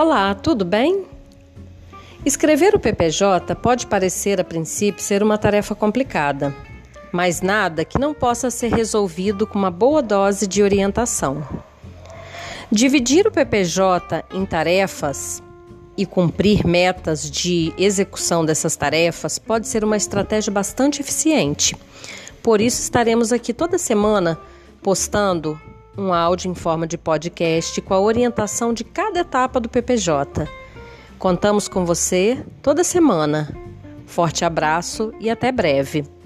Olá, tudo bem? Escrever o PPJ pode parecer a princípio ser uma tarefa complicada, mas nada que não possa ser resolvido com uma boa dose de orientação. Dividir o PPJ em tarefas e cumprir metas de execução dessas tarefas pode ser uma estratégia bastante eficiente. Por isso, estaremos aqui toda semana postando um áudio em forma de podcast com a orientação de cada etapa do PPJ. Contamos com você toda semana. Forte abraço e até breve.